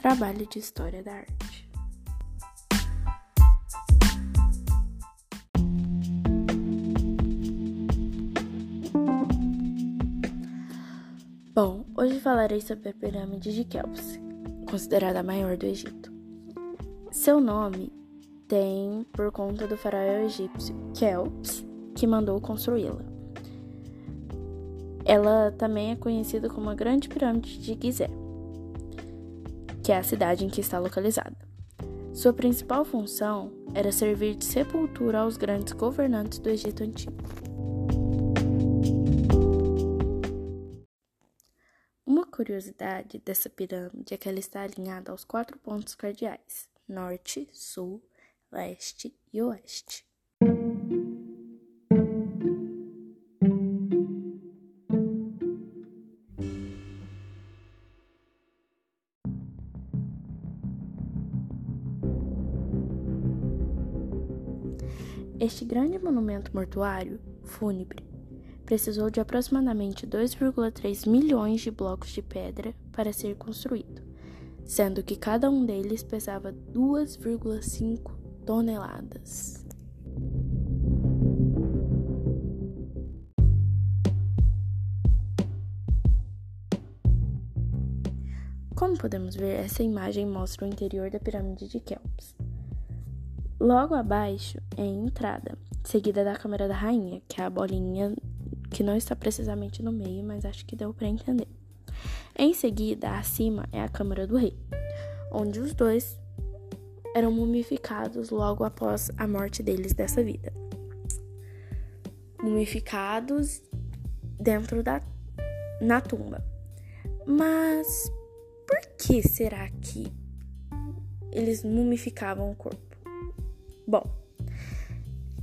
Trabalho de História da Arte. Bom, hoje falarei sobre a pirâmide de Kelps, considerada a maior do Egito. Seu nome tem por conta do faraó egípcio Kelps, que mandou construí-la. Ela também é conhecida como a Grande Pirâmide de Gizé que é a cidade em que está localizada. Sua principal função era servir de sepultura aos grandes governantes do Egito Antigo. Uma curiosidade dessa pirâmide é que ela está alinhada aos quatro pontos cardeais: norte, sul, leste e oeste. Este grande monumento mortuário fúnebre precisou de aproximadamente 2,3 milhões de blocos de pedra para ser construído, sendo que cada um deles pesava 2,5 toneladas. Como podemos ver, essa imagem mostra o interior da pirâmide de Kelps. Logo abaixo é a entrada, seguida da câmera da rainha, que é a bolinha que não está precisamente no meio, mas acho que deu para entender. Em seguida, acima é a câmara do rei, onde os dois eram mumificados logo após a morte deles dessa vida. Mumificados dentro da na tumba. Mas por que será que eles mumificavam o corpo? Bom,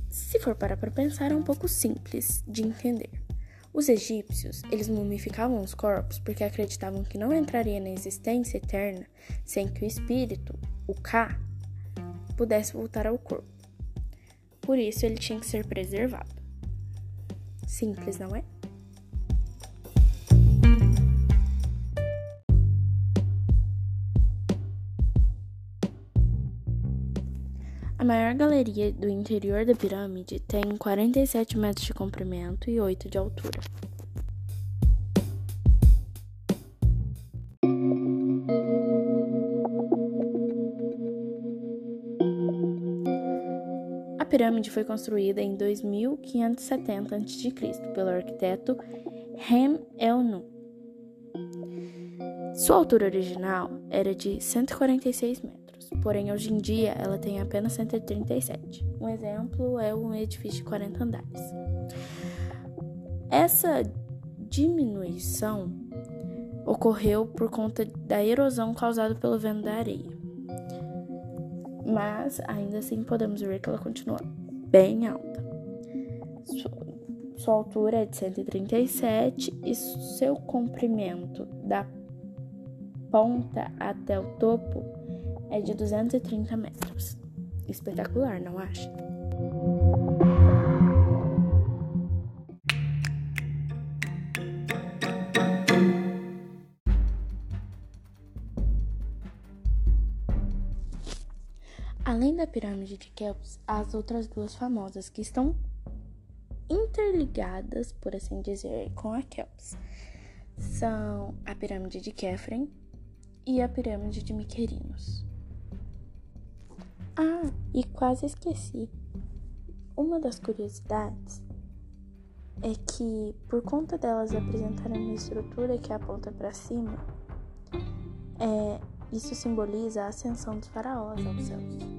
se for para pensar, é um pouco simples de entender. Os egípcios, eles mumificavam os corpos porque acreditavam que não entraria na existência eterna sem que o espírito, o Ka, pudesse voltar ao corpo. Por isso ele tinha que ser preservado. Simples, não é? A maior galeria do interior da pirâmide tem 47 metros de comprimento e 8 de altura. A pirâmide foi construída em 2570 a.C. pelo arquiteto Hem El-Nu. Sua altura original era de 146 metros porém hoje em dia ela tem apenas 137. Um exemplo é um edifício de 40 andares. Essa diminuição ocorreu por conta da erosão causada pelo vento da areia. Mas ainda assim podemos ver que ela continua bem alta. Sua altura é de 137 e seu comprimento da ponta até o topo é de 230 metros. Espetacular, não acha? Além da pirâmide de Kelps, há as outras duas famosas que estão interligadas, por assim dizer, com a Kelps. São a pirâmide de Kefren e a pirâmide de Miquerinos. Ah, e quase esqueci. Uma das curiosidades é que, por conta delas apresentarem uma estrutura que aponta para cima, é, isso simboliza a ascensão dos faraós aos céus.